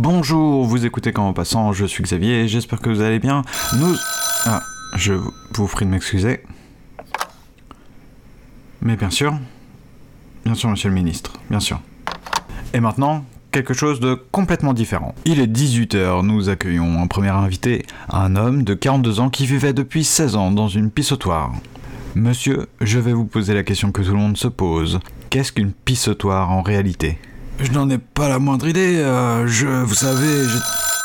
Bonjour, vous écoutez Quand en passant, je suis Xavier, j'espère que vous allez bien. Nous... Ah, je vous prie de m'excuser. Mais bien sûr, bien sûr, monsieur le ministre, bien sûr. Et maintenant, quelque chose de complètement différent. Il est 18h, nous accueillons un premier invité, un homme de 42 ans qui vivait depuis 16 ans dans une pissotoire. Monsieur, je vais vous poser la question que tout le monde se pose. Qu'est-ce qu'une pissotoire en réalité? Je n'en ai pas la moindre idée, euh, je... vous savez, je...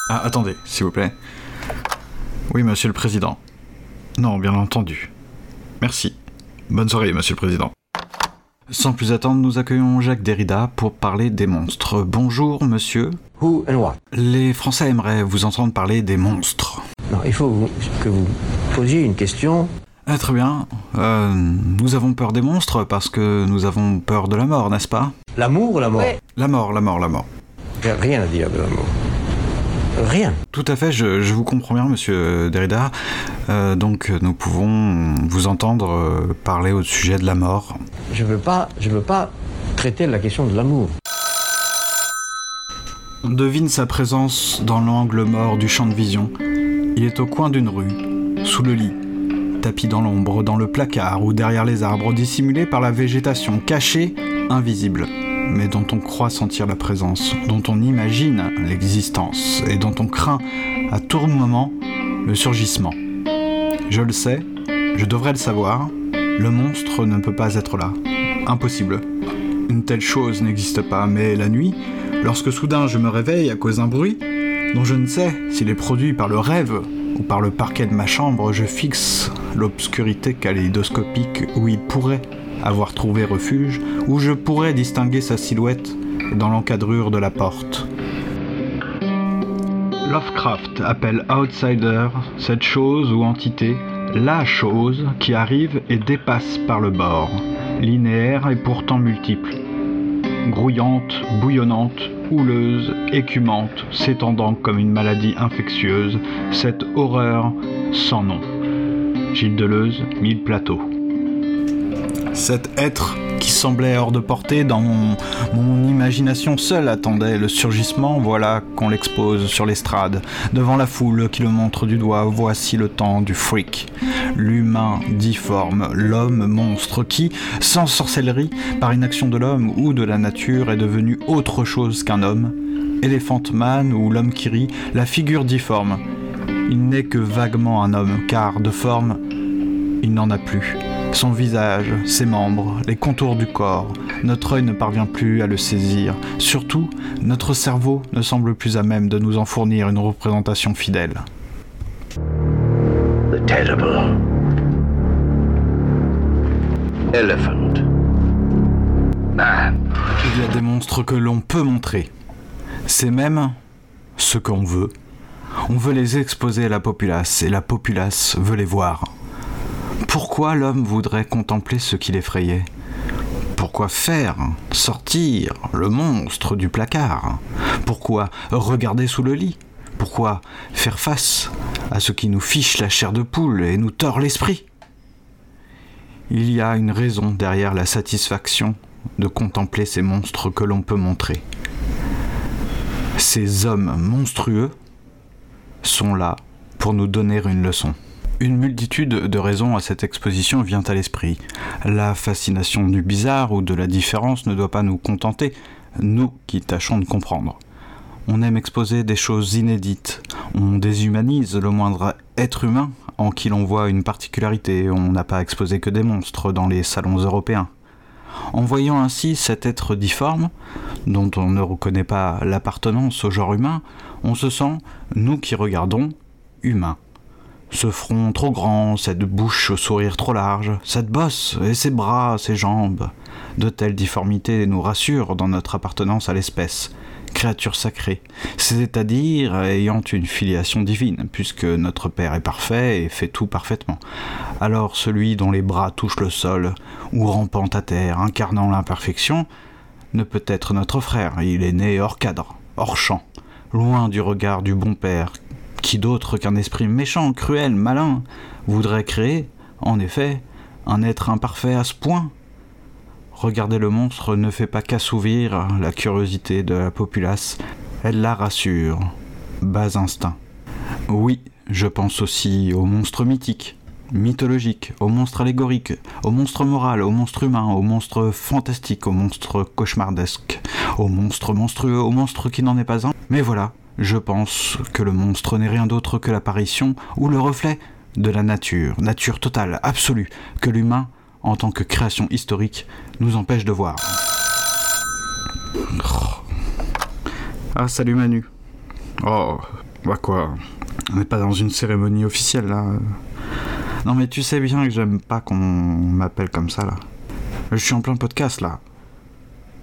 Ah, attendez, s'il vous plaît. Oui, monsieur le président. Non, bien entendu. Merci. Bonne soirée, monsieur le président. Sans plus attendre, nous accueillons Jacques Derrida pour parler des monstres. Bonjour, monsieur. Who and what? Les Français aimeraient vous entendre parler des monstres. Non, il faut que vous posiez une question. Ah, très bien. Euh, nous avons peur des monstres parce que nous avons peur de la mort, n'est-ce pas? L'amour ou la mort? La mort, la mort, la mort. J'ai rien à dire de l'amour. Rien. Tout à fait, je, je vous comprends bien, monsieur Derrida. Euh, donc, nous pouvons vous entendre euh, parler au sujet de la mort. Je veux pas, je veux pas traiter la question de l'amour. On devine sa présence dans l'angle mort du champ de vision. Il est au coin d'une rue, sous le lit, tapis dans l'ombre, dans le placard ou derrière les arbres, dissimulé par la végétation, caché, invisible, mais dont on croit sentir la présence, dont on imagine l'existence et dont on craint à tout moment le surgissement. Je le sais, je devrais le savoir, le monstre ne peut pas être là. Impossible. Une telle chose n'existe pas, mais la nuit, lorsque soudain je me réveille à cause d'un bruit, dont je ne sais s'il est produit par le rêve ou par le parquet de ma chambre, je fixe l'obscurité kaléidoscopique où il pourrait avoir trouvé refuge, où je pourrais distinguer sa silhouette dans l'encadrure de la porte. Lovecraft appelle outsider cette chose ou entité, la chose qui arrive et dépasse par le bord, linéaire et pourtant multiple grouillante, bouillonnante, houleuse, écumante, s'étendant comme une maladie infectieuse, cette horreur sans nom. Gilles Deleuze, Mille Plateaux. Cet être qui semblait hors de portée dans mon, imagination seule attendait le surgissement, voilà qu'on l'expose sur l'estrade, devant la foule qui le montre du doigt, voici le temps du freak. L'humain difforme, l'homme monstre qui, sans sorcellerie, par une action de l'homme ou de la nature, est devenu autre chose qu'un homme. Elephant Man ou l'homme qui rit, la figure difforme. Il n'est que vaguement un homme, car de forme, il n'en a plus. Son visage, ses membres, les contours du corps, notre œil ne parvient plus à le saisir. Surtout, notre cerveau ne semble plus à même de nous en fournir une représentation fidèle. The terrible elephant man. Il y a des monstres que l'on peut montrer. C'est même ce qu'on veut. On veut les exposer à la populace et la populace veut les voir. Pourquoi l'homme voudrait contempler ce qui l'effrayait Pourquoi faire sortir le monstre du placard? Pourquoi regarder sous le lit? Pourquoi faire face à ce qui nous fiche la chair de poule et nous tord l'esprit? Il y a une raison derrière la satisfaction de contempler ces monstres que l'on peut montrer. Ces hommes monstrueux sont là pour nous donner une leçon. Une multitude de raisons à cette exposition vient à l'esprit. La fascination du bizarre ou de la différence ne doit pas nous contenter, nous qui tâchons de comprendre. On aime exposer des choses inédites, on déshumanise le moindre être humain en qui l'on voit une particularité, on n'a pas exposé que des monstres dans les salons européens. En voyant ainsi cet être difforme, dont on ne reconnaît pas l'appartenance au genre humain, on se sent, nous qui regardons, humains. Ce front trop grand, cette bouche au sourire trop large, cette bosse et ses bras, ses jambes. De telles difformités nous rassurent dans notre appartenance à l'espèce, créature sacrée, c'est-à-dire ayant une filiation divine, puisque notre Père est parfait et fait tout parfaitement. Alors celui dont les bras touchent le sol, ou rampant à terre, incarnant l'imperfection, ne peut être notre frère, il est né hors cadre, hors champ, loin du regard du bon Père, qui d'autre qu'un esprit méchant, cruel, malin, voudrait créer, en effet, un être imparfait à ce point Regarder le monstre ne fait pas qu'assouvir la curiosité de la populace, Elle la rassure. Bas instinct. Oui, je pense aussi aux monstres mythiques, mythologiques, aux monstres allégoriques, aux monstres morales, aux monstres humains, aux monstres fantastiques, aux monstres cauchemardesques, aux monstres monstrueux, aux monstres qui n'en est pas un. Mais voilà, je pense que le monstre n'est rien d'autre que l'apparition ou le reflet de la nature, nature totale, absolue, que l'humain, en tant que création historique, nous empêche de voir. Ah, salut Manu. Oh, bah quoi On n'est pas dans une cérémonie officielle là. Non mais tu sais bien que j'aime pas qu'on m'appelle comme ça là. Je suis en plein podcast là.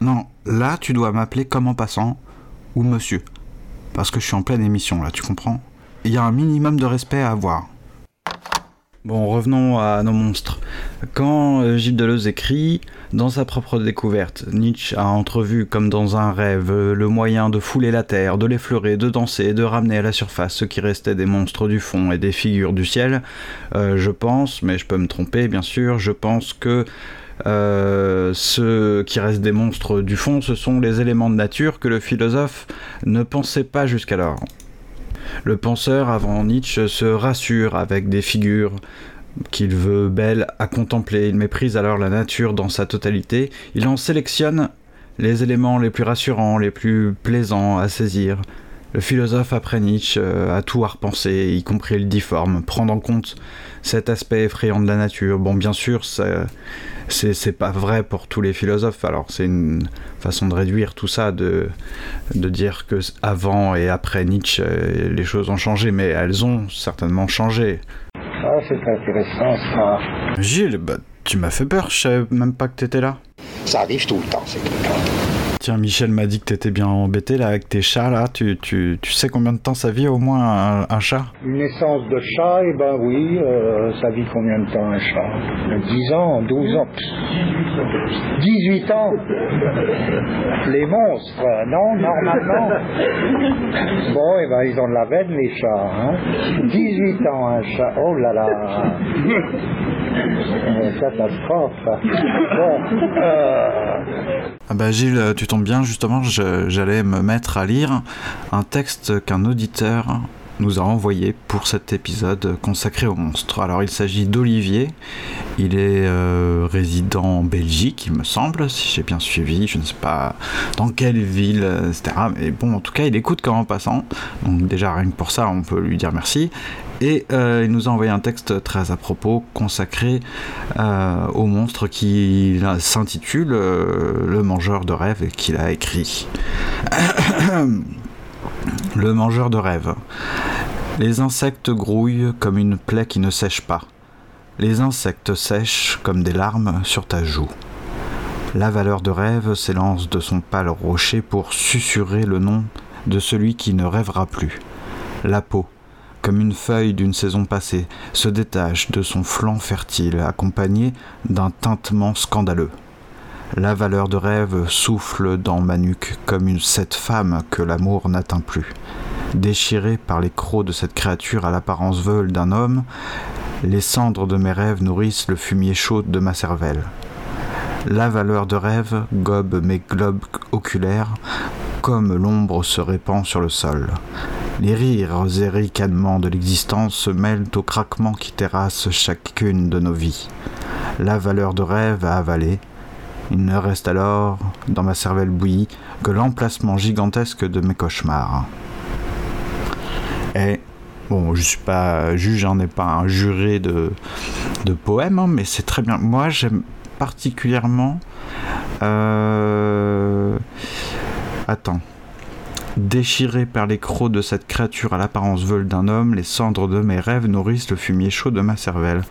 Non, là tu dois m'appeler comme en passant ou monsieur. Parce que je suis en pleine émission là, tu comprends? Il y a un minimum de respect à avoir. Bon, revenons à nos monstres. Quand euh, Gilles Deleuze écrit Dans sa propre découverte, Nietzsche a entrevu comme dans un rêve le moyen de fouler la terre, de l'effleurer, de danser de ramener à la surface ce qui restait des monstres du fond et des figures du ciel. Euh, je pense, mais je peux me tromper bien sûr, je pense que euh, ce qui reste des monstres du fond, ce sont les éléments de nature que le philosophe ne pensait pas jusqu'alors. Le penseur, avant Nietzsche, se rassure avec des figures qu'il veut belles à contempler. Il méprise alors la nature dans sa totalité. Il en sélectionne les éléments les plus rassurants, les plus plaisants à saisir. Le philosophe après Nietzsche euh, a tout à repenser, y compris le difforme, prendre en compte cet aspect effrayant de la nature. Bon, bien sûr, c'est pas vrai pour tous les philosophes. Alors, c'est une façon de réduire tout ça, de, de dire que avant et après Nietzsche, euh, les choses ont changé, mais elles ont certainement changé. Ah, c'est intéressant ça. Gilles, bah, tu m'as fait peur, je savais même pas que t'étais là. Ça arrive tout le temps, c'est tout le temps. Tiens, Michel m'a dit que t'étais bien embêté là avec tes chats là. Tu, tu, tu sais combien de temps ça vit au moins un, un chat? Une naissance de chat, eh ben oui, euh, ça vit combien de temps un chat? 10 ans, 12 ans. 18 ans. Les monstres, non, normalement. Bon, eh ben ils ont de la veine les chats, hein. 18 ans un chat, oh là là. Catastrophe. Bon, euh, Ah bah Gilles, tu bien, justement, j'allais me mettre à lire un texte qu'un auditeur nous a envoyé pour cet épisode consacré aux monstres. Alors il s'agit d'Olivier, il est euh, résident en Belgique, il me semble, si j'ai bien suivi, je ne sais pas dans quelle ville, etc. Mais bon, en tout cas, il écoute quand en passant, donc déjà rien que pour ça, on peut lui dire merci. Et euh, il nous a envoyé un texte très à propos consacré euh, au monstre qui s'intitule Le mangeur de rêves et qu'il a écrit. Le mangeur de rêves. Les insectes grouillent comme une plaie qui ne sèche pas. Les insectes sèchent comme des larmes sur ta joue. La valeur de rêve s'élance de son pâle rocher pour susurrer le nom de celui qui ne rêvera plus. La peau, comme une feuille d'une saison passée, se détache de son flanc fertile, accompagné d'un tintement scandaleux. La valeur de rêve souffle dans ma nuque comme une cette femme que l'amour n'atteint plus. Déchiré par les crocs de cette créature à l'apparence veule d'un homme, les cendres de mes rêves nourrissent le fumier chaud de ma cervelle. La valeur de rêve gobe mes globes oculaires comme l'ombre se répand sur le sol. Les rires et ricanements de l'existence se mêlent au craquement qui terrasse chacune de nos vies. La valeur de rêve à avaler. Il ne reste alors, dans ma cervelle bouillie, que l'emplacement gigantesque de mes cauchemars. Et, bon, je suis pas juge, j'en ai pas un juré de, de poèmes, hein, mais c'est très bien. Moi, j'aime particulièrement. Euh... Attends. Déchiré par les crocs de cette créature à l'apparence veule d'un homme, les cendres de mes rêves nourrissent le fumier chaud de ma cervelle.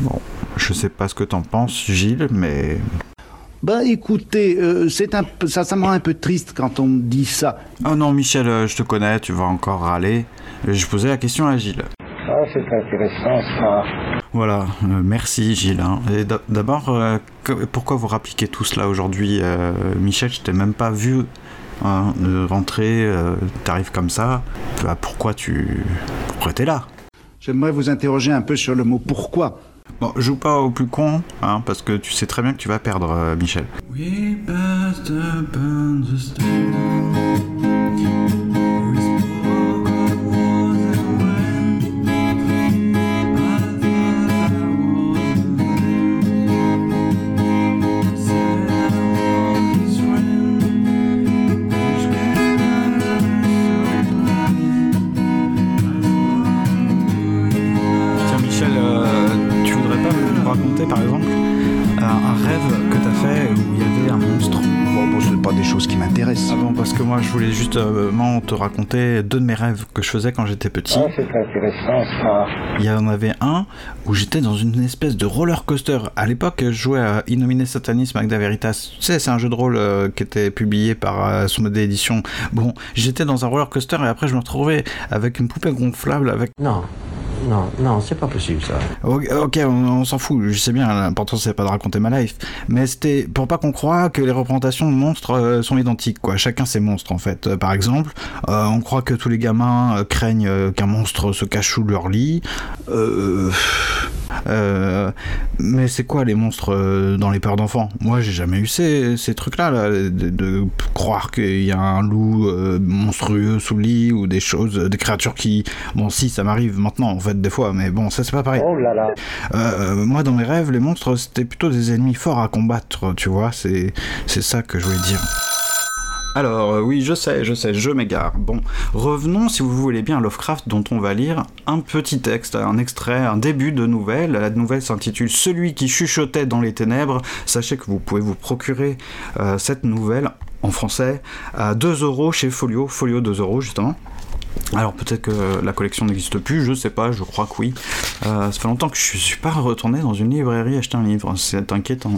Bon, je sais pas ce que t'en penses, Gilles, mais. Bah écoutez, euh, c'est un peu, ça, ça me rend un peu triste quand on me dit ça. Oh non, Michel, euh, je te connais, tu vas encore râler. Je posais la question à Gilles. ah, c'est intéressant ça. Voilà, euh, merci Gilles. hein. Et D'abord, euh, pourquoi vous rappliquez tout cela aujourd'hui euh, Michel, je t'ai même pas vu hein, rentrer, euh, t'arrives comme ça. Bah, pourquoi tu. Pourquoi t'es là? J'aimerais vous interroger un peu sur le mot pourquoi. Bon, joue pas au plus con, hein, parce que tu sais très bien que tu vas perdre, euh, Michel. Voulais justement te raconter deux de mes rêves que je faisais quand j'étais petit. Ah, c'est intéressant ça. Il y en avait un où j'étais dans une espèce de roller coaster. À l'époque, je jouais à Innominé Satanis Magda Veritas. Tu sais, c'est un jeu de rôle euh, qui était publié par euh, Sommodé Édition. Bon, j'étais dans un roller coaster et après je me retrouvais avec une poupée gonflable avec Non, non, non, c'est pas possible ça. Ok, ok, on, s'en fout, je sais bien, l'important c'est pas de raconter ma life, mais c'était pour pas qu'on croie que les représentations de monstres euh, sont identiques, quoi. Chacun ses monstres en fait. Euh, par exemple, euh, on croit que tous les gamins craignent qu'un monstre se cache sous leur lit. Euh, euh, mais c'est quoi les monstres euh, dans les peurs d'enfants? Moi j'ai jamais eu ces, ces trucs-là, là, de, de croire qu'il y a un loup euh, monstrueux sous le lit ou des choses, des créatures qui... Bon si, ça m'arrive maintenant en fait des fois, mais bon, ça c'est pas pareil. Oh là là. Euh, moi, dans mes rêves, les monstres, c'était plutôt des ennemis forts à combattre, tu vois, c'est, c'est ça que je voulais dire. Alors, euh, oui, je sais, je sais, je m'égare. Bon, revenons, si vous voulez bien, à Lovecraft, dont on va lire un petit texte, un extrait, un début de nouvelle. La nouvelle s'intitule Celui qui chuchotait dans les ténèbres. Sachez que vous pouvez vous procurer euh, cette nouvelle en français à 2 euros chez Folio, Folio 2 euros justement. Alors peut-être que la collection n'existe plus, je sais pas, je crois que oui. Euh, ça fait longtemps que je suis pas retourné dans une librairie acheter un livre, c'est inquiétant.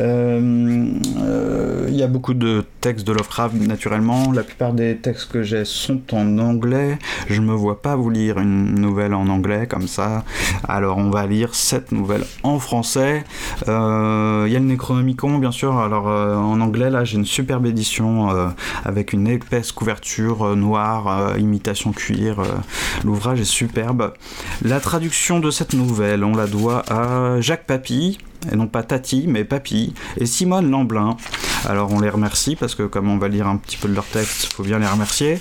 Euh, euh, Il y a beaucoup de textes de Lovecraft naturellement, la plupart des textes que j'ai sont en anglais. Je me vois pas vous lire une nouvelle en anglais comme ça. Alors on va lire cette nouvelle en français. Euh, Il y a le Necronomicon bien sûr. Alors euh, en anglais là j'ai une superbe édition euh, avec une épaisse couverture euh, noire, euh, cuir. euh, L'ouvrage est superbe. La traduction de cette nouvelle, on la doit à Jacques Papy, et non pas Tati, mais Papy, et Simone Lamblin. Alors on les remercie parce que comme on va lire un petit peu de leur texte, faut bien les remercier.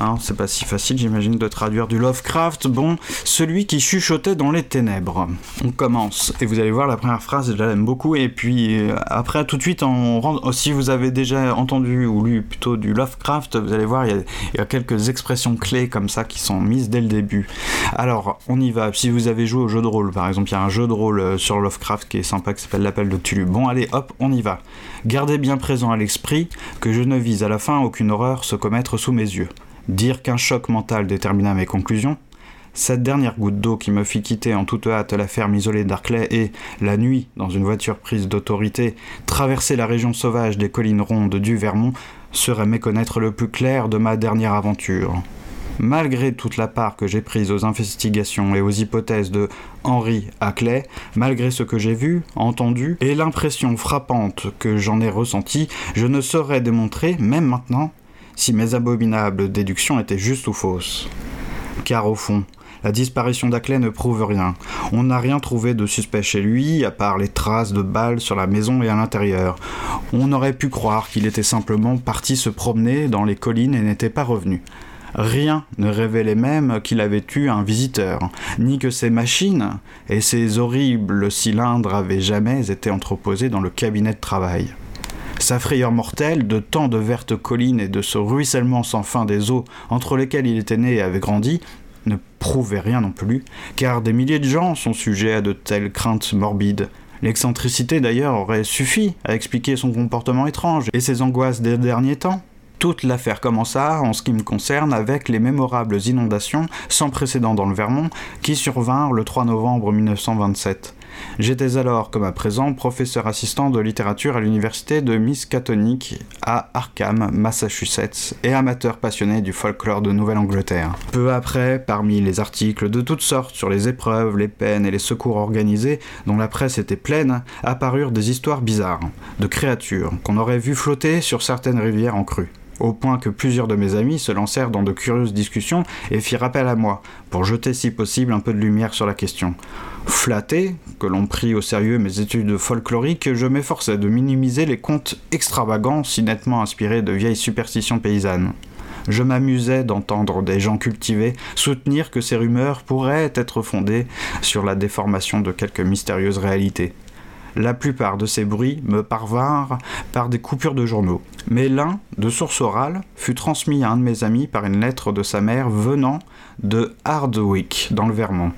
Hein, c'est pas si facile, j'imagine, de traduire du Lovecraft. Bon, celui qui chuchotait dans les ténèbres. On commence et vous allez voir la première phrase, je l'aime beaucoup. Et puis euh, après, tout de suite, rentre. Si vous avez déjà entendu ou lu plutôt du Lovecraft, vous allez voir, il il y a quelques expressions clés comme ça qui sont mises dès le début. Alors, on y va. Si vous avez joué au jeu de rôle, par exemple, il y a un jeu de rôle euh, sur Lovecraft qui est sympa qui s'appelle L'appel de Tulu. Bon, allez, hop, on y va. Gardez bien présent à l'esprit que je ne vise à la fin aucune horreur se commettre sous mes yeux. Dire qu'un choc mental détermina mes conclusions, cette dernière goutte d'eau qui me fit quitter en toute hâte la ferme isolée d'Arclay et, la nuit, dans une voiture prise d'autorité, traverser la région sauvage des collines rondes du Vermont, serait méconnaître le plus clair de ma dernière aventure. Malgré toute la part que j'ai prise aux investigations et aux hypothèses de Henri Ackley, malgré ce que j'ai vu, entendu, et l'impression frappante que j'en ai ressentie, je ne saurais démontrer, même maintenant, si mes abominables déductions étaient justes ou fausses. Car au fond, la disparition d'Ackley ne prouve rien. On n'a rien trouvé de suspect chez lui, à part les traces de balles sur la maison et à l'intérieur. On aurait pu croire qu'il était simplement parti se promener dans les collines et n'était pas revenu. Rien ne révélait même qu'il avait eu un visiteur, ni que ses machines et ses horribles cylindres avaient jamais été entreposés dans le cabinet de travail. Sa frayeur mortelle, de tant de vertes collines et de ce ruissellement sans fin des eaux entre lesquelles il était né et avait grandi, ne prouvait rien non plus, car des milliers de gens sont sujets à de telles craintes morbides. L'excentricité d'ailleurs aurait suffi à expliquer son comportement étrange et ses angoisses des derniers temps. Toute l'affaire commença, en ce qui me concerne, avec les mémorables inondations sans précédent dans le Vermont qui survinrent le 3 novembre 1927. J'étais alors, comme à présent, professeur assistant de littérature à l'université de Miskatonic à Arkham, Massachusetts, et amateur passionné du folklore de Nouvelle-Angleterre. Peu après, parmi les articles de toutes sortes sur les épreuves, les peines et les secours organisés, dont la presse était pleine, apparurent des histoires bizarres, de créatures qu'on aurait vues flotter sur certaines rivières en crue au point que plusieurs de mes amis se lancèrent dans de curieuses discussions et firent appel à moi, pour jeter si possible un peu de lumière sur la question. Flatté, que l'on prit au sérieux mes études folkloriques, je m'efforçais de minimiser les contes extravagants si nettement inspirés de vieilles superstitions paysannes. Je m'amusais d'entendre des gens cultivés soutenir que ces rumeurs pourraient être fondées sur la déformation de quelques mystérieuses réalités. La plupart de ces bruits me parvinrent par des coupures de journaux. Mais l'un, de source orale, fut transmis à un de mes amis par une lettre de sa mère venant de Hardwick, dans le Vermont.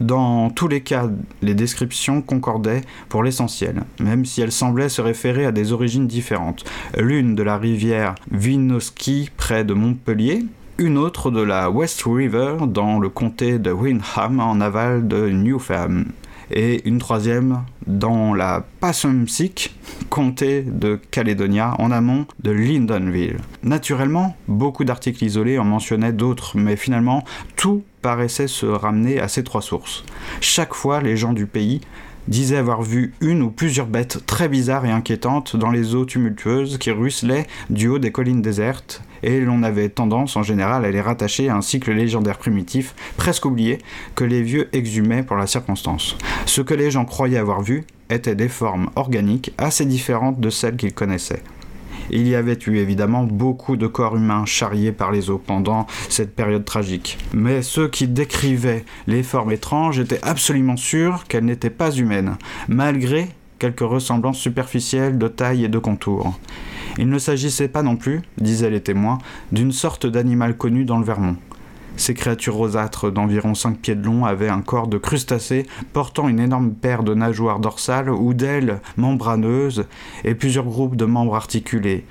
Dans tous les cas, les descriptions concordaient pour l'essentiel, même si elles semblaient se référer à des origines différentes. L'une de la rivière Winooski près de Montpellier, une autre de la West River dans le comté de Windham en aval de Newfam, et une troisième dans la Passumpsic, comté de Caledonia en amont de Lyndonville. Naturellement, beaucoup d'articles isolés en mentionnaient d'autres, mais finalement, tout paraissait se ramener à ces trois sources. Chaque fois, les gens du pays disaient avoir vu une ou plusieurs bêtes très bizarres et inquiétantes dans les eaux tumultueuses qui ruisselaient du haut des collines désertes, et l'on avait tendance en général à les rattacher à un cycle légendaire primitif, presque oublié, que les vieux exhumaient pour la circonstance. Ce que les gens croyaient avoir vu étaient des formes organiques assez différentes de celles qu'ils connaissaient. Il y avait eu évidemment beaucoup de corps humains charriés par les eaux pendant cette période tragique. Mais ceux qui décrivaient les formes étranges étaient absolument sûrs qu'elles n'étaient pas humaines, malgré quelques ressemblances superficielles de taille et de contour. Il ne s'agissait pas non plus, disaient les témoins, d'une sorte d'animal connu dans le Vermont. Ces créatures rosâtres d'environ 5 pieds de long avaient un corps de crustacés portant une énorme paire de nageoires dorsales ou d'ailes membraneuses et plusieurs groupes de membres articulés,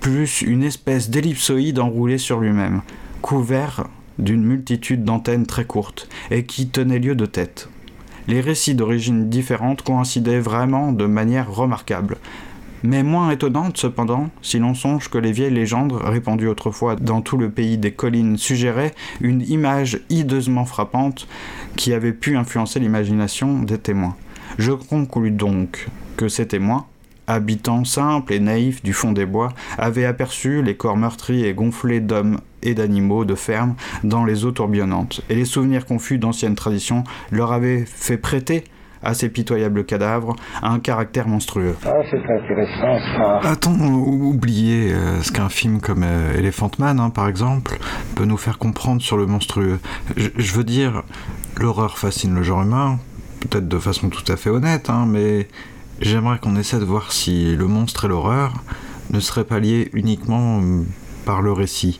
plus une espèce d'ellipsoïde enroulé sur lui-même, couvert d'une multitude d'antennes très courtes et qui tenait lieu de tête. Les récits d'origines différentes coïncidaient vraiment de manière remarquable, mais moins étonnante cependant si l'on songe que les vieilles légendes répandues autrefois dans tout le pays des collines suggéraient une image hideusement frappante qui avait pu influencer l'imagination des témoins. Je conclus donc que ces témoins, habitants simples et naïfs du fond des bois, avaient aperçu les corps meurtris et gonflés d'hommes et d'animaux de ferme dans les eaux tourbillonnantes, et les souvenirs confus d'anciennes traditions leur avaient fait prêter à ces pitoyables cadavres un caractère monstrueux. Ah, c'est intéressant ça. A-t-on oublié euh, ce qu'un film comme euh, Elephant Man, hein, par exemple, peut nous faire comprendre sur le monstrueux? Je, je veux dire, l'horreur fascine le genre humain, peut-être de façon tout à fait honnête, hein, mais j'aimerais qu'on essaie de voir si le monstre et l'horreur ne seraient pas liés uniquement euh, par le récit.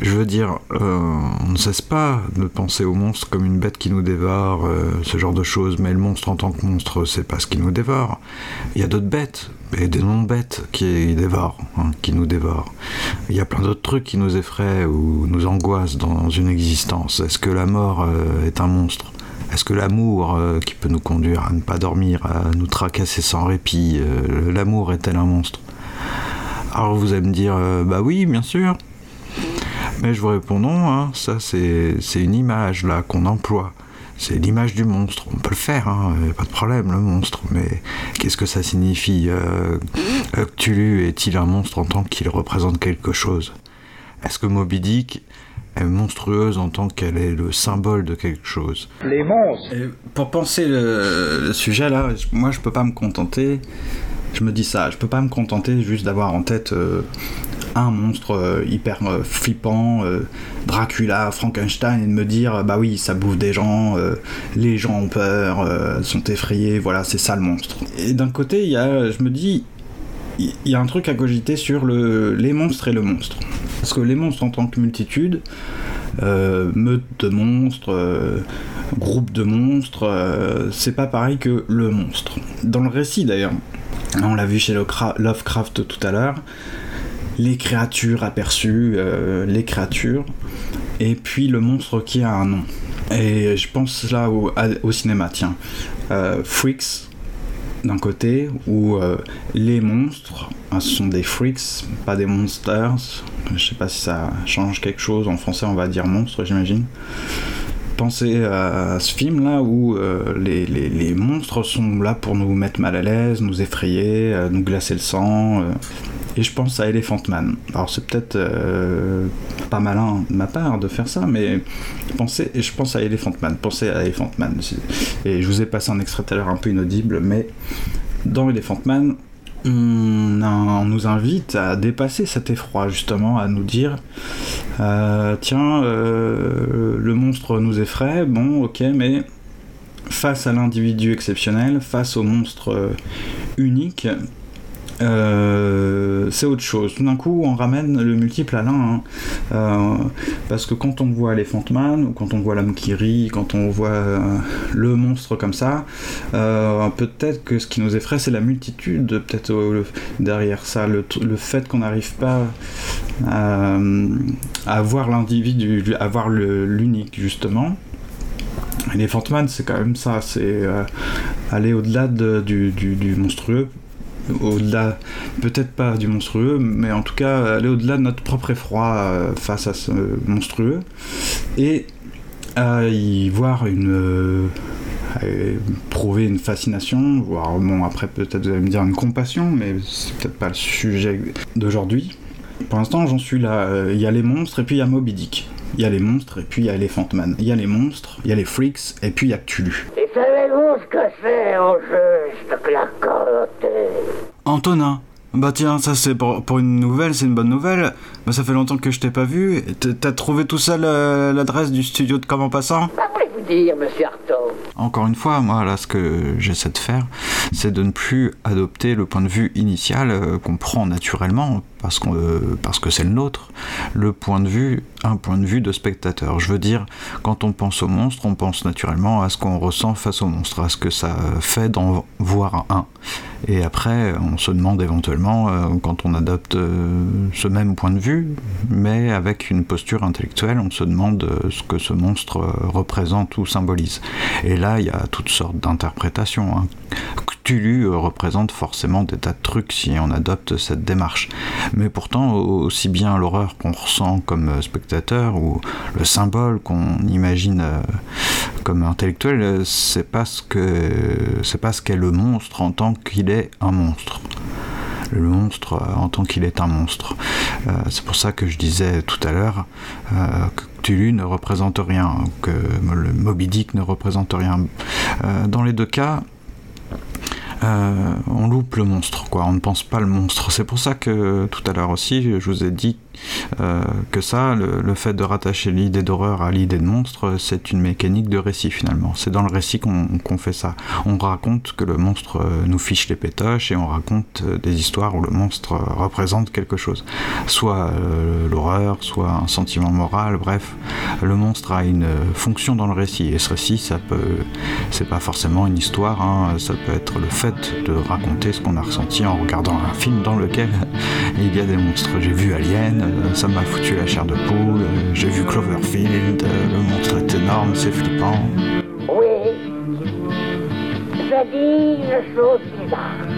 Je veux dire, euh, on ne cesse pas de penser au monstre comme une bête qui nous dévore, euh, ce genre de choses, mais le monstre en tant que monstre, c'est pas ce qui nous dévore. Il y a d'autres bêtes, et des non-bêtes qui dévorent, hein, qui nous dévorent. Il y a plein d'autres trucs qui nous effraient ou nous angoissent dans une existence. Est-ce que la mort euh, est un monstre? Est-ce que l'amour qui peut nous conduire à ne pas dormir, à nous tracasser sans répit, l'amour est-elle un monstre? Alors vous allez me dire, euh, bah oui, bien sûr. Mais je vous réponds non, hein, ça c'est c'est une image là qu'on emploie. C'est l'image du monstre. On peut le faire, hein, a pas de problème, le monstre. Mais qu'est-ce que ça signifie euh, euh, Cthulhu est-il un monstre en tant qu'il représente quelque chose? Est-ce que Moby Dick est monstrueuse en tant qu'elle est le symbole de quelque chose? Les monstres. et pour penser le, le sujet là, je- moi je peux pas me contenter. Je me dis ça, je peux pas me contenter juste d'avoir en tête euh, un monstre euh, hyper euh, flippant, Dracula, Frankenstein, et de me dire bah oui, ça bouffe des gens, les gens ont peur, sont effrayés, voilà, c'est ça le monstre. Et d'un côté, y a, je me dis, il y a un truc à cogiter sur le, les monstres et le monstre. Parce que les monstres en tant que multitude, meute de monstres, groupe de monstres, c'est pas pareil que le monstre. Dans le récit d'ailleurs, on l'a vu chez Lovecra- Lovecraft tout à l'heure, les créatures aperçues, euh, les créatures, et puis le monstre qui a un nom. Et je pense là au, cinéma, tiens. Euh, Freaks, d'un côté, où euh, les monstres, hein, ce sont des freaks, pas des monsters. Je sais pas si ça change quelque chose. En français, on va dire monstre, j'imagine. Pensez à ce film-là où euh, les, les- monstres sont là pour nous mettre mal à l'aise, nous effrayer, euh, nous glacer le sang. euh. Et je pense à Elephant Man. Alors c'est peut-être pas malin de ma part de faire ça, mais je pense à Elephant Man. Pensez à Elephant Man. Et je vous ai passé un extrait tout à l'heure un peu inaudible, mais dans Elephant Man, on, nous invite à dépasser cet effroi, justement, à nous dire euh, tiens, euh, le monstre nous effraie, bon, ok, mais face à l'individu exceptionnel, face au monstre euh, unique, euh, c'est autre chose. Tout d'un coup, on ramène le multiple à l'un. hein. Euh, parce que quand on voit Elephant Man, ou quand on voit l'homme qui rit, quand on voit euh, le monstre comme ça, peut-être que ce qui nous effraie, c'est la multitude. Peut-être derrière ça, le, fait qu'on n'arrive pas à, voir l'individu, à voir l'unique, justement. Elephant Man, c'est quand même ça, c'est aller au-delà de- du, du- du monstrueux, au-delà, peut-être pas du monstrueux, mais en tout cas aller au-delà de notre propre effroi euh, face à ce monstrueux, et à y voir une... euh, prouver une fascination, voire, bon, après peut-être vous allez me dire une compassion, mais c'est peut-être pas le sujet d'aujourd'hui. Pour l'instant, j'en suis là. Euh, Il y a les monstres et puis il y a Moby Dick. Il y a les monstres et puis il y a Elephant Man. Il y a les monstres, il y a les freaks et puis il y a Cthulhu. Et savez-vous ce que c'est en jeu, cette clacote Antonin bah tiens, ça c'est pour, pour une nouvelle, c'est une bonne nouvelle. Bah ça fait longtemps que je t'ai pas vu. T'as trouvé tout seul euh, l'adresse du studio de Comment Passant? Voulez-vous dire, monsieur Artaud Encore une fois, moi là ce que j'essaie de faire, c'est de ne plus adopter le point de vue initial euh, qu'on prend naturellement euh, parce que c'est le nôtre, le point de vue, un point de vue de spectateur. Je veux dire, quand on pense au monstre, on pense naturellement à ce qu'on ressent face au monstre, à ce que ça fait d'en voir un. Et après, on se demande éventuellement, euh, quand on adopte euh, ce même point de vue, mais avec une posture intellectuelle, on se demande euh, ce que ce monstre représente ou symbolise. Et là, il y a toutes sortes d'interprétations. hein. Cthulhu euh, représente forcément des tas de trucs si on adopte cette démarche. Mais pourtant, au- aussi bien l'horreur qu'on ressent comme euh, spectateur ou le symbole qu'on imagine euh, comme intellectuel, c'est pas ce que pas ce qu'est le monstre en tant qu'il est un monstre. Le monstre en tant qu'il est un monstre. C'est pour ça que je disais tout à l'heure que Cthulhu ne représente rien, que le Moby Dick ne représente rien. Dans les deux cas, on loupe le monstre, quoi. On ne pense pas le monstre. C'est pour ça que tout à l'heure aussi, je vous ai dit euh, que ça, le, fait de rattacher l'idée d'horreur à l'idée de monstre, c'est une mécanique de récit finalement. C'est dans le récit qu'on fait ça. On raconte que le monstre euh, nous fiche les pétoches et on raconte euh, des histoires où le monstre représente quelque chose. Soit l'horreur, soit un sentiment moral, bref. Le monstre a une fonction dans le récit. Et ce récit, ça peut. C'est pas forcément une histoire, hein, ça peut être le fait de raconter ce qu'on a ressenti en regardant un film dans lequel il y a des monstres. J'ai vu Alien, ça m'a foutu la chair de poule, euh, j'ai vu Cloverfield, euh, le monstre est énorme, c'est flippant. Oui. Je dis une chose bizarre.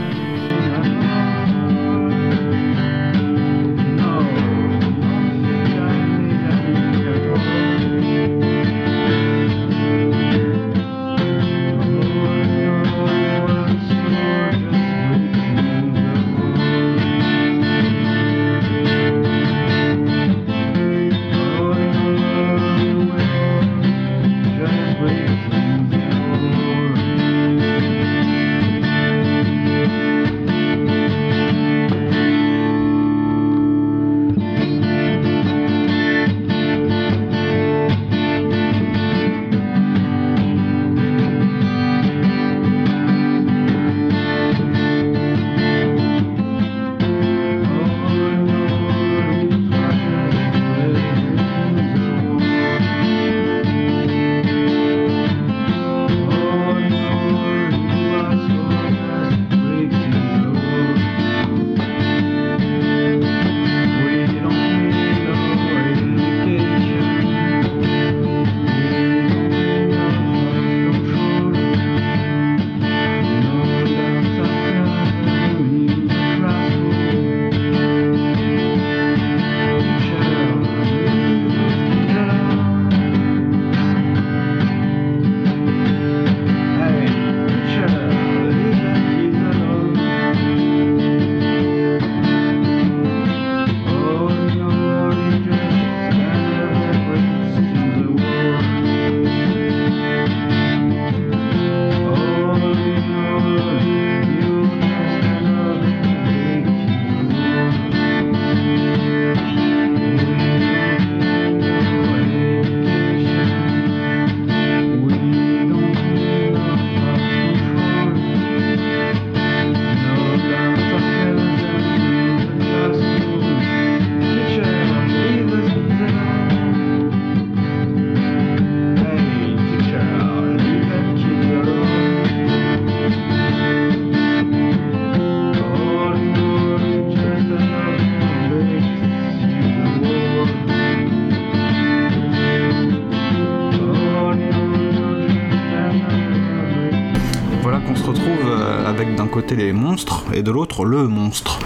Avec d'un côté les monstres et de l'autre le monstre.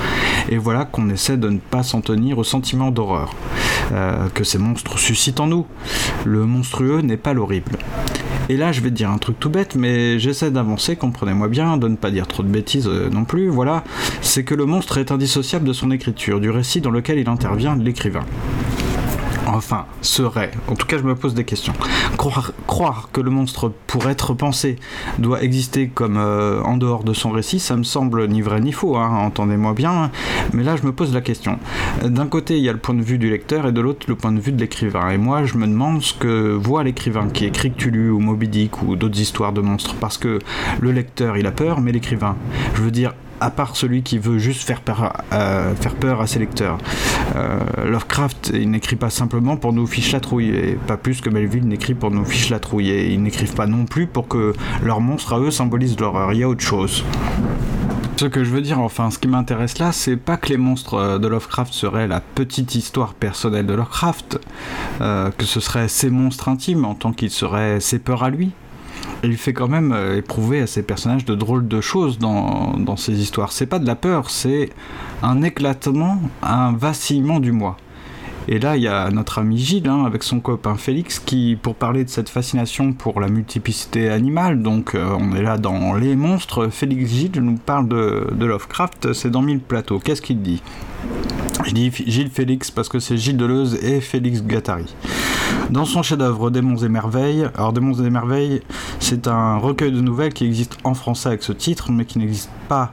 Et voilà qu'on essaie de ne pas s'en tenir au sentiment d'horreur euh, que ces monstres suscitent en nous. Le monstrueux n'est pas l'horrible. Et là, je vais te dire un truc tout bête, mais j'essaie d'avancer, comprenez-moi bien, de ne pas dire trop de bêtises euh, non plus, voilà. C'est que le monstre est indissociable de son écriture, du récit dans lequel il intervient l'écrivain enfin, serait, en tout cas je me pose des questions, croire, que le monstre, pour être pensé, doit exister comme euh, en dehors de son récit, ça me semble ni vrai ni faux, hein, entendez-moi bien, mais là je me pose la question. D'un côté, il y a le point de vue du lecteur et de l'autre, le point de vue de l'écrivain. Et moi, je me demande ce que voit l'écrivain qui écrit Cthulhu ou Moby Dick ou d'autres histoires de monstres, parce que le lecteur, il a peur, mais l'écrivain, je veux dire, à part celui qui veut juste faire peur, euh, faire peur à ses lecteurs. Euh, Lovecraft, il n'écrit pas simplement pour nous fiche la trouille, et pas plus que Melville n'écrit pour nous fiche la trouille, et ils n'écrivent pas non plus pour que leurs monstres à eux symbolisent l'horreur, il y a autre chose. Ce que je veux dire, enfin, ce qui m'intéresse là, c'est pas que les monstres de Lovecraft seraient la petite histoire personnelle de Lovecraft, euh, que ce serait ses monstres intimes en tant qu'ils seraient ses peurs à lui, il fait quand même euh, éprouver à ses personnages de drôles de choses dans, dans ses histoires. C'est pas de la peur, c'est un éclatement, un vacillement du moi. Et là, il y a notre ami Gilles, hein, avec son copain Félix, qui, pour parler de cette fascination pour la multiplicité animale, donc euh, on est là dans les monstres, Félix Gilles nous parle de, de Lovecraft, c'est dans Mille Plateaux. Qu'est-ce qu'il dit? Je dis Gilles Félix parce que c'est Gilles Deleuze et Félix Gattari. Dans son chef-d'œuvre Démons et Merveilles, alors Démons et Merveilles, c'est un recueil de nouvelles qui existe en français avec ce titre, mais qui n'existe pas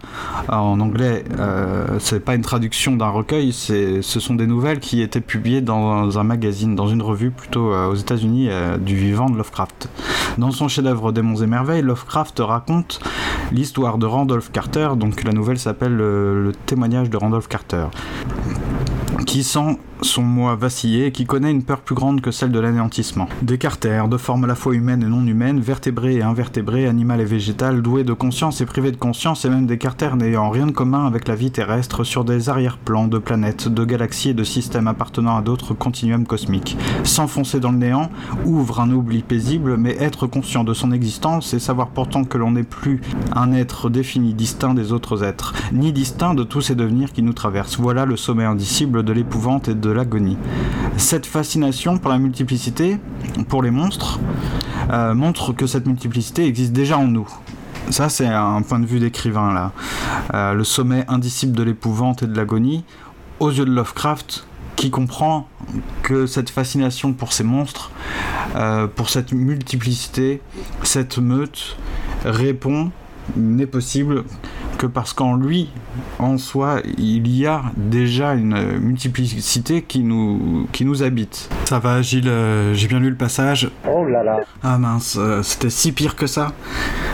en anglais. Euh, c'est pas une traduction d'un recueil, ce sont des nouvelles qui étaient publiées dans un magazine, dans une revue plutôt euh, aux États-Unis euh, du vivant de Lovecraft. Dans son chef-d'œuvre Démons et Merveilles, Lovecraft raconte l'histoire de Randolph Carter, donc la nouvelle s'appelle le témoignage de Randolph Carter qui sent son moi vaciller et qui connaît une peur plus grande que celle de l'anéantissement. Des cartères, de forme à la fois humaine et non humaine, vertébrés et invertébrés, animal et végétal, doués de conscience et privés de conscience, et même des cartères n'ayant rien de commun avec la vie terrestre sur des arrière-plans de planètes, de galaxies et de systèmes appartenant à d'autres continuums cosmiques. S'enfoncer dans le néant ouvre un oubli paisible, mais être conscient de son existence et savoir pourtant que l'on n'est plus un être défini distinct des autres êtres, ni distinct de tous ces devenirs qui nous traversent. Voilà le sommet indicible de l'épouvante et de l'agonie. Cette fascination pour la multiplicité, pour les monstres, euh, montre que cette multiplicité existe déjà en nous. Ça, c'est un point de vue d'écrivain, là. Euh, le sommet indicible de l'épouvante et de l'agonie, aux yeux de Lovecraft, qui comprend que cette fascination pour ces monstres, euh, pour cette multiplicité, cette meute, répond, n'est possible que parce qu'en lui, en soi, il y a déjà une multiplicité qui nous, qui nous habite. Ça va, Gilles, euh, j'ai bien lu le passage. Oh là là. Ah mince, euh, c'était si pire que ça.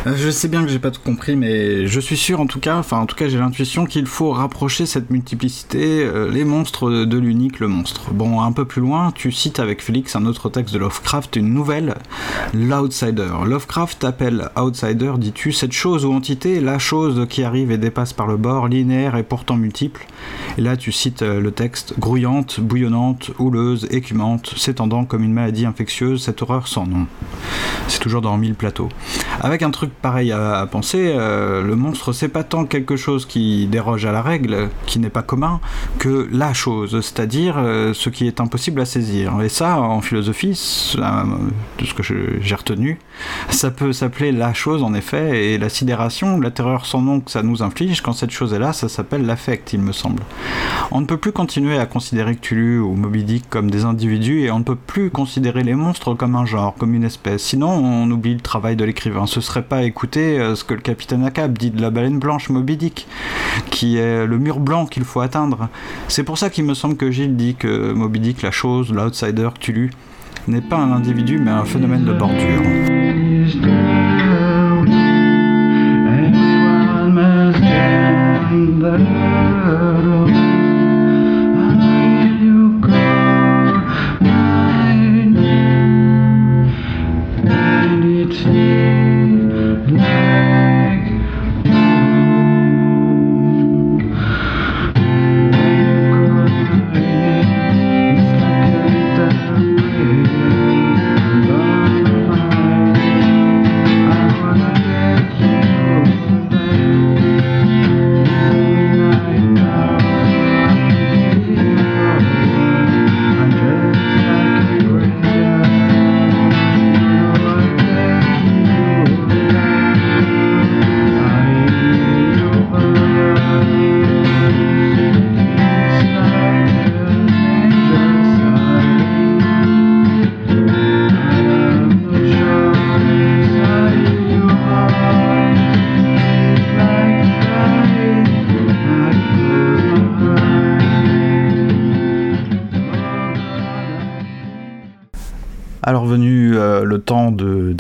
Euh, je sais bien que j'ai pas tout compris, mais je suis sûr en tout cas, enfin en tout cas j'ai l'intuition qu'il faut rapprocher cette multiplicité, les monstres de l'unique, le monstre. Bon, un peu plus loin, tu cites avec Félix un autre texte de Lovecraft, une nouvelle, l'outsider. Lovecraft appelle outsider, dis-tu, cette chose ou entité, la chose qui arrive et dépasse par le bord, linéaire et pourtant multiple. Et là, tu cites euh, le texte grouillante, bouillonnante, houleuse, écumante, s'étendant comme une maladie infectieuse, cette horreur sans nom. C'est toujours dans Mille plateaux. Avec un truc pareil à, penser, euh, le monstre, c'est pas tant quelque chose qui déroge à la règle, qui n'est pas commun, que la chose, c'est-à-dire euh, ce qui est impossible à saisir. Et ça, en philosophie, de ce que j'ai retenu, ça peut s'appeler la chose en effet, et la sidération, la terreur sans nom que ça nous inflige, quand cette chose est là, ça s'appelle l'affect, il me semble. On ne peut plus continuer à considérer Cthulhu ou Moby Dick comme des individus, et on ne peut plus considérer les monstres comme un genre, comme une espèce, sinon on oublie le travail de l'écrivain ben, ce serait pas écouter euh, ce que le capitaine Ahab dit de la baleine blanche Moby Dick, qui est le mur blanc qu'il faut atteindre. C'est pour ça qu'il me semble que Gilles dit que euh, Moby Dick, la chose, l'outsider Tulu, n'est pas un individu mais un phénomène de bordure.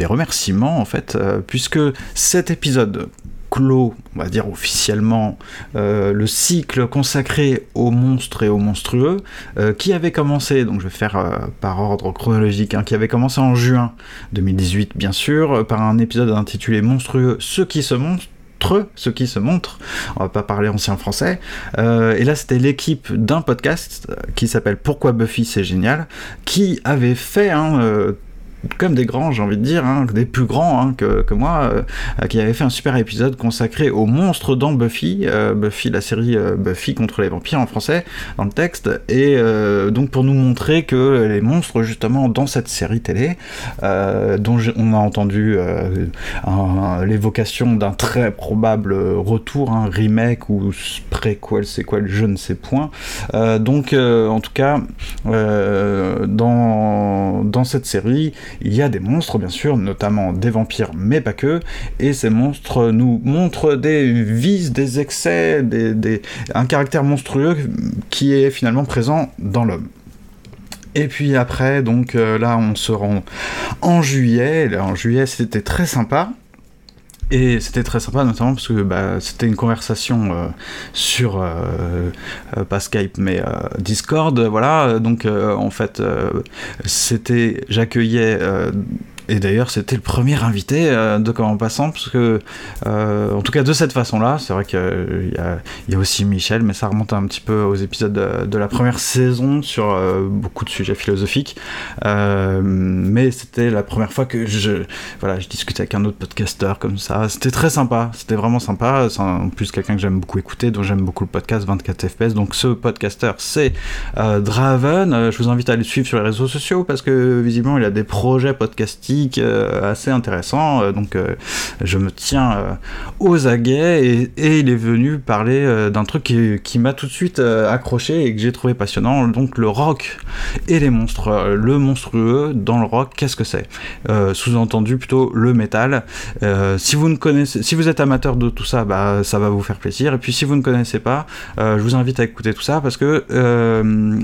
Des remerciements en fait, euh, puisque cet épisode clôt, on va dire officiellement, euh, le cycle consacré aux monstres et aux monstrueux, euh, qui avait commencé, donc je vais faire par ordre chronologique, hein, qui avait commencé en juin 2018 bien sûr, par un épisode intitulé Monstrueux, ceux qui se montrent ceux qui se montrent, on va pas parler ancien français, et là c'était l'équipe d'un podcast qui s'appelle Pourquoi Buffy c'est génial, qui avait fait hein, comme des grands, j'ai envie de dire, hein, des plus grands hein, que, que, moi, euh, qui avait fait un super épisode consacré aux monstres dans Buffy, euh, Buffy, la série euh, Buffy contre les vampires en français, dans le texte, et euh, donc pour nous montrer que les monstres, justement, dans cette série télé, euh, dont on a entendu l'évocation d'un très probable retour, un remake ou préquel, c'est quoi, je ne sais point. donc, en tout cas, dans, dans cette série, il y a des monstres, bien sûr, notamment des vampires, mais pas que, et ces monstres nous montrent des vices, des excès, un caractère monstrueux qui est finalement présent dans l'homme. Et puis après, donc euh, là, on se rend en juillet. Là, en juillet, c'était très sympa. Et c'était très sympa, notamment parce que bah, c'était une conversation euh, sur, euh, euh, pas Skype, mais Discord, voilà. Donc, en fait, c'était, j'accueillais et d'ailleurs, c'était le premier invité euh, de Comment Passant, parce que, euh, en tout cas, de cette façon-là, c'est vrai qu'il y, y, a aussi Michel, mais ça remonte un petit peu aux épisodes de, la première saison sur euh, beaucoup de sujets philosophiques. Euh, mais c'était la première fois que je, voilà, je discutais avec un autre podcasteur comme ça. C'était très sympa, c'était vraiment sympa. En plus quelqu'un que j'aime beaucoup écouter, dont j'aime beaucoup le podcast 24 FPS. Donc, ce podcasteur, c'est euh, Draven. Je vous invite à le suivre sur les réseaux sociaux parce que visiblement, il a des projets podcastiques euh, assez intéressant. Euh, donc euh, je me tiens aux aguets et, il est venu parler d'un truc qui, m'a tout de suite accroché et que j'ai trouvé passionnant. Donc le rock et les monstres. Le monstrueux dans le rock, qu'est-ce que c'est? Sous-entendu plutôt le métal. si vous ne connaissez, si vous êtes amateur de tout ça, bah ça va vous faire plaisir. Et puis si vous ne connaissez pas, je vous invite à écouter tout ça parce que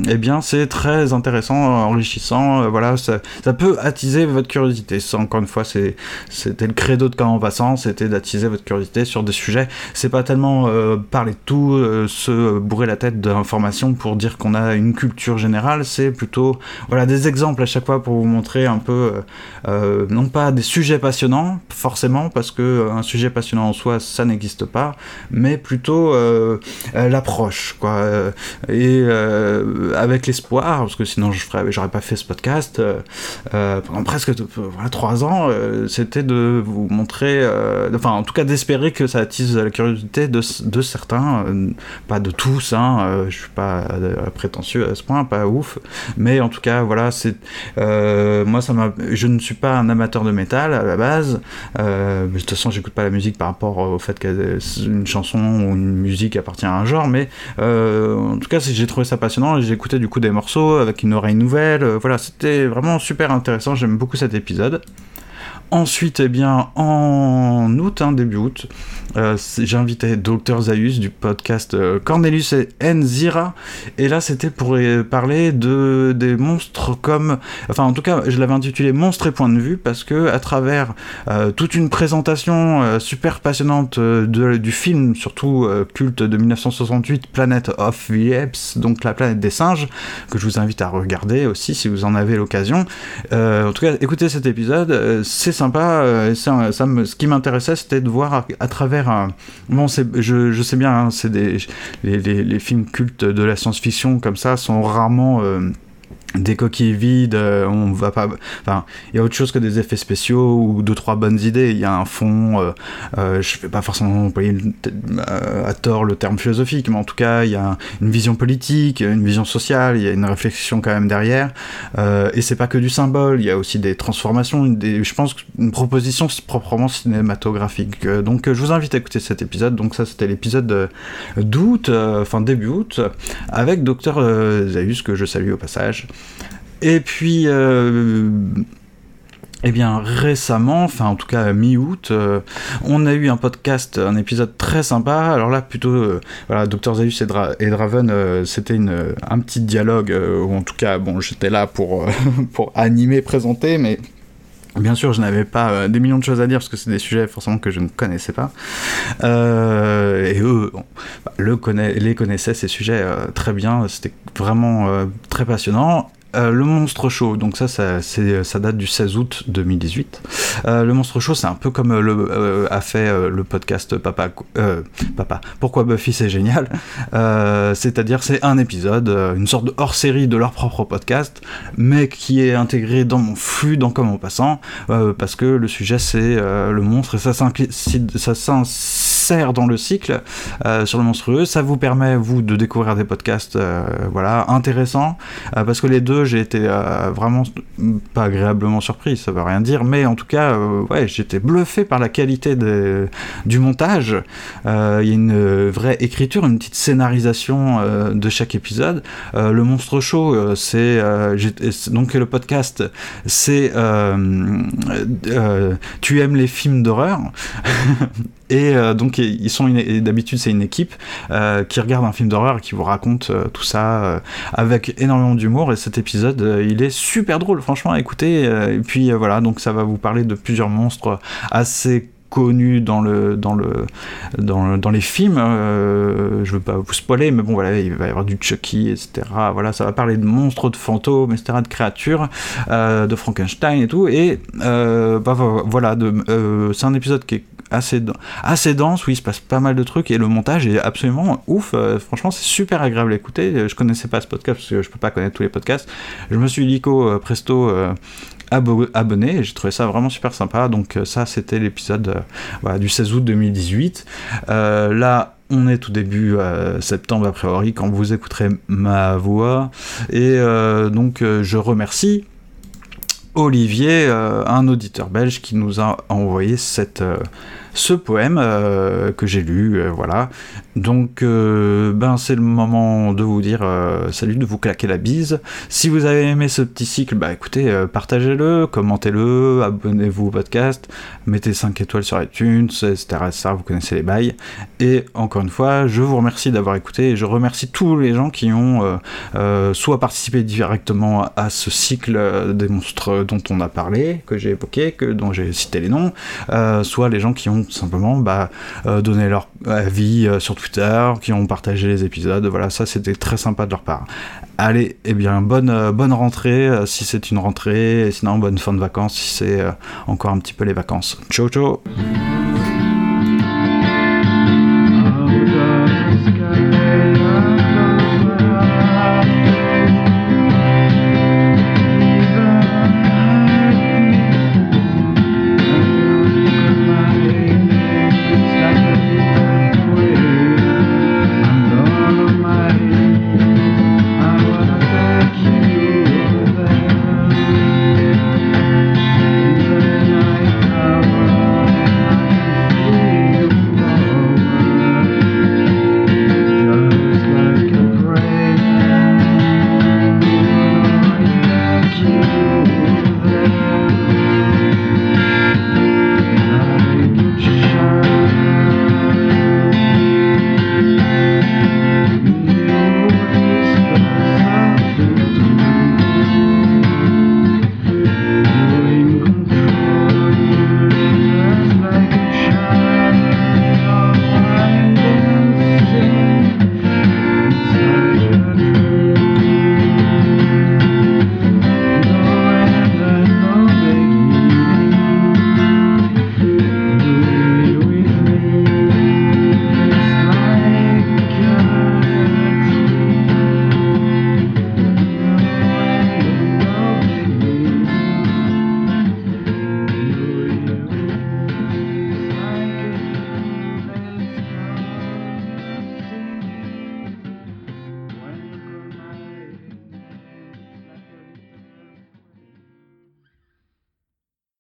eh bien c'est très intéressant, enrichissant. voilà, ça peut attiser votre curiosité curiosité. Ça, encore une fois, c'était le credo de quand en passant, c'était d'attiser votre curiosité sur des sujets. C'est pas tellement euh, parler de tout, euh, se bourrer la tête d'informations pour dire qu'on a une culture générale, c'est plutôt voilà des exemples à chaque fois pour vous montrer un peu, euh, non pas des sujets passionnants, forcément, parce que un sujet passionnant en soi, ça n'existe pas, mais plutôt l'approche, quoi. et avec l'espoir, parce que sinon je ferais, j'aurais pas fait ce podcast pendant presque voilà, trois ans, euh, c'était de vous montrer, euh, enfin en tout cas d'espérer que ça attise la curiosité de, de certains, euh, pas de tous, hein, je suis pas prétentieux à ce point, pas ouf, mais en tout cas voilà, c'est moi ça je ne suis pas un amateur de métal à la base, de toute façon j'écoute pas la musique par rapport au fait qu'une chanson ou une musique appartient à un genre, mais en tout cas j'ai trouvé ça passionnant j'ai écouté du coup des morceaux avec une oreille nouvelle, voilà c'était vraiment super intéressant, j'aime beaucoup cette épisode épisode. Ensuite, eh bien, en août, hein, début août, euh, j'ai invité Dr Zaius du podcast euh, Cornelius et Nzira. Et là, c'était pour euh, parler de des monstres comme, enfin, en tout cas, je l'avais intitulé Monstres et point de vue parce que à travers euh, toute une présentation super passionnante du film, surtout culte de 1968, Planet of the Apes, donc la planète des singes, que je vous invite à regarder aussi si vous en avez l'occasion. en tout cas, écoutez cet épisode, c'est sympa. Euh, ça, me, ce qui m'intéressait, c'était de voir à, travers un. Bon, je, sais bien, hein, c'est des les, films cultes de la science-fiction comme ça sont rarement. Euh, des coquilles vides, euh, on va pas. Enfin, il y a autre chose que des effets spéciaux ou deux trois bonnes idées. Il y a un fond. Euh, euh, je vais pas forcément employer à tort le terme philosophique, mais en tout cas, il y a une vision politique, une vision sociale. Il y a une réflexion quand même derrière. Et c'est pas que du symbole. Il y a aussi des transformations. Je pense une proposition proprement cinématographique. donc, je vous invite à écouter cet épisode. Donc ça, c'était l'épisode d'août, enfin début août, avec Docteur Zaius que je salue au passage. Et puis, euh, eh bien, récemment, enfin en tout cas mi-août, euh, on a eu un podcast, un épisode très sympa. Alors là, plutôt, euh, voilà, Dr Zaius et, Dra- et Draven, c'était un petit dialogue, ou en tout cas, bon, j'étais là pour animer, présenter, mais Bien sûr, je n'avais pas euh, des millions de choses à dire parce que c'est des sujets forcément que je ne connaissais pas. Euh, et eux, le connaît, les connaissaient ces sujets euh, très bien. C'était vraiment très passionnant. Euh, le Monstre Show, donc ça, ça, ça date du 16 août 2018. Euh, le Monstre Show, c'est un peu comme euh, le, a fait le podcast Papa, Papa, pourquoi Buffy c'est génial. C'est-à-dire, c'est un épisode, une sorte de hors-série de leur propre podcast, mais qui est intégré dans mon flux, dans Comme en passant, parce que le sujet c'est le monstre et ça s'incli- dans le cycle euh, sur le monstrueux. Ça vous permet, vous, de découvrir des podcasts euh, voilà, intéressants, euh, parce que les deux, j'ai été vraiment pas agréablement surpris, ça veut rien dire, mais en tout cas, ouais, j'étais bluffé par la qualité des- du montage. Il y a une vraie écriture, une petite scénarisation de chaque épisode. Le Monstre euh, c'est donc le podcast, c'est tu aimes les films d'horreur? Et euh, donc ils sont d'habitude c'est une équipe euh, qui regarde un film d'horreur et qui vous raconte euh, tout ça avec énormément d'humour. Et cet épisode il est super drôle franchement à écouter. Et puis voilà donc ça va vous parler de plusieurs monstres assez connus dans le dans le dans, le- dans les films. Euh, je veux pas vous spoiler mais bon voilà il va y avoir du Chucky etc voilà ça va parler de monstres de fantômes etc de créatures de Frankenstein et tout. Et bah, vo- voilà c'est un épisode qui est assez den- assez dense où il se passe pas mal de trucs et le montage est absolument ouf Euh, franchement c'est super agréable à écouter. Je connaissais pas ce podcast parce que je peux pas connaître tous les podcasts. Je me suis lico euh, presto euh, abo- abonné et j'ai trouvé ça vraiment super sympa. Donc euh, ça c'était l'épisode euh, du 16 août 2018 Euh, là on est tout début euh, septembre a priori quand vous écouterez ma voix. Et euh, donc euh, je remercie Olivier, euh, un auditeur belge qui nous a envoyé cette, euh, ce poème euh, que j'ai lu, euh, voilà. Donc, euh, ben c'est le moment de vous dire salut, de vous claquer la bise. Si vous avez aimé ce petit cycle, bah écoutez, partagez-le, commentez-le, abonnez-vous au podcast, mettez 5 étoiles sur iTunes, etc.. Vous connaissez les bails. Et encore une fois, je vous remercie d'avoir écouté et je remercie tous les gens qui ont soit participé directement à ce cycle des monstres dont on a parlé, que j'ai évoqué, que, dont j'ai cité les noms, soit les gens qui ont simplement bah, euh, donné leur avis euh, sur Twitter, qui ont partagé les épisodes. Voilà, ça c'était très sympa de leur part. Allez, eh bien, bonne, euh, bonne rentrée euh, si c'est une rentrée, et sinon bonne fin de vacances si c'est encore un petit peu les vacances. Ciao, ciao!